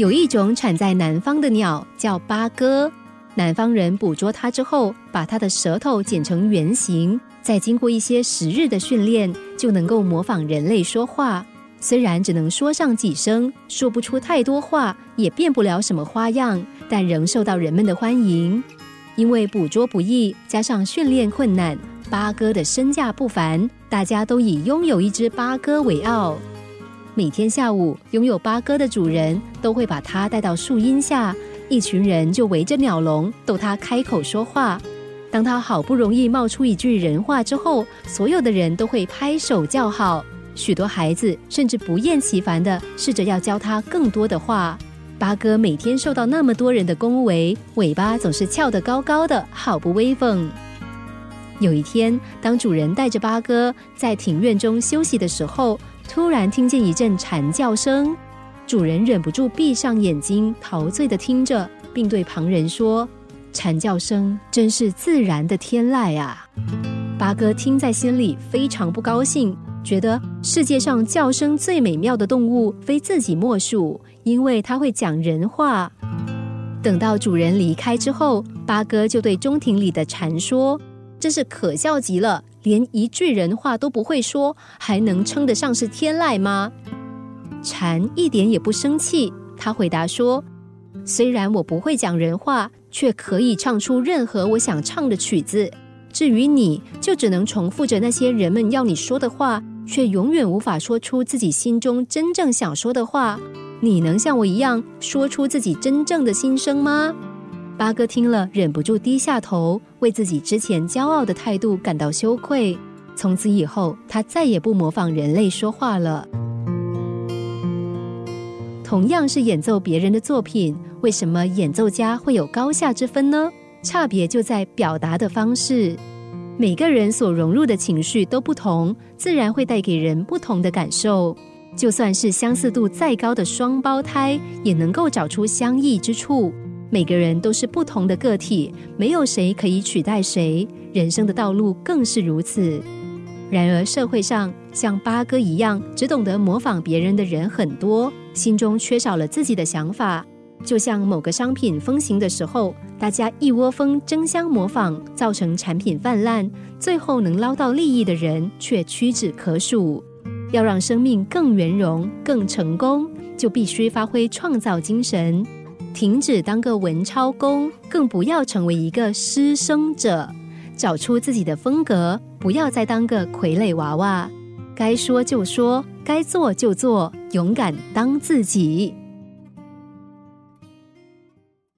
有一种产在南方的鸟叫八哥，南方人捕捉它之后，把它的舌头剪成圆形，再经过一些时日的训练，就能够模仿人类说话。虽然只能说上几声，说不出太多话，也变不了什么花样，但仍受到人们的欢迎。因为捕捉不易，加上训练困难，八哥的身价不凡，大家都以拥有一只八哥为傲。每天下午，拥有八哥的主人都会把它带到树荫下，一群人就围着鸟笼逗它开口说话。当它好不容易冒出一句人话之后，所有的人都会拍手叫好。许多孩子甚至不厌其烦地试着要教它更多的话。八哥每天受到那么多人的恭维，尾巴总是翘得高高的，好不威风。有一天，当主人带着八哥在庭院中休息的时候，突然听见一阵蝉叫声，主人忍不住闭上眼睛，陶醉的听着，并对旁人说：“蝉叫声真是自然的天籁啊！”八哥听在心里，非常不高兴，觉得世界上叫声最美妙的动物非自己莫属，因为它会讲人话。等到主人离开之后，八哥就对中庭里的蝉说：“真是可笑极了。”连一句人话都不会说，还能称得上是天籁吗？蝉一点也不生气，他回答说：“虽然我不会讲人话，却可以唱出任何我想唱的曲子。至于你，就只能重复着那些人们要你说的话，却永远无法说出自己心中真正想说的话。你能像我一样说出自己真正的心声吗？”八哥听了，忍不住低下头，为自己之前骄傲的态度感到羞愧。从此以后，他再也不模仿人类说话了。同样是演奏别人的作品，为什么演奏家会有高下之分呢？差别就在表达的方式。每个人所融入的情绪都不同，自然会带给人不同的感受。就算是相似度再高的双胞胎，也能够找出相异之处。每个人都是不同的个体，没有谁可以取代谁。人生的道路更是如此。然而，社会上像八哥一样只懂得模仿别人的人很多，心中缺少了自己的想法。就像某个商品风行的时候，大家一窝蜂争相模仿，造成产品泛滥，最后能捞到利益的人却屈指可数。要让生命更圆融、更成功，就必须发挥创造精神。停止当个文抄工，更不要成为一个失声者，找出自己的风格，不要再当个傀儡娃娃。该说就说，该做就做，勇敢当自己。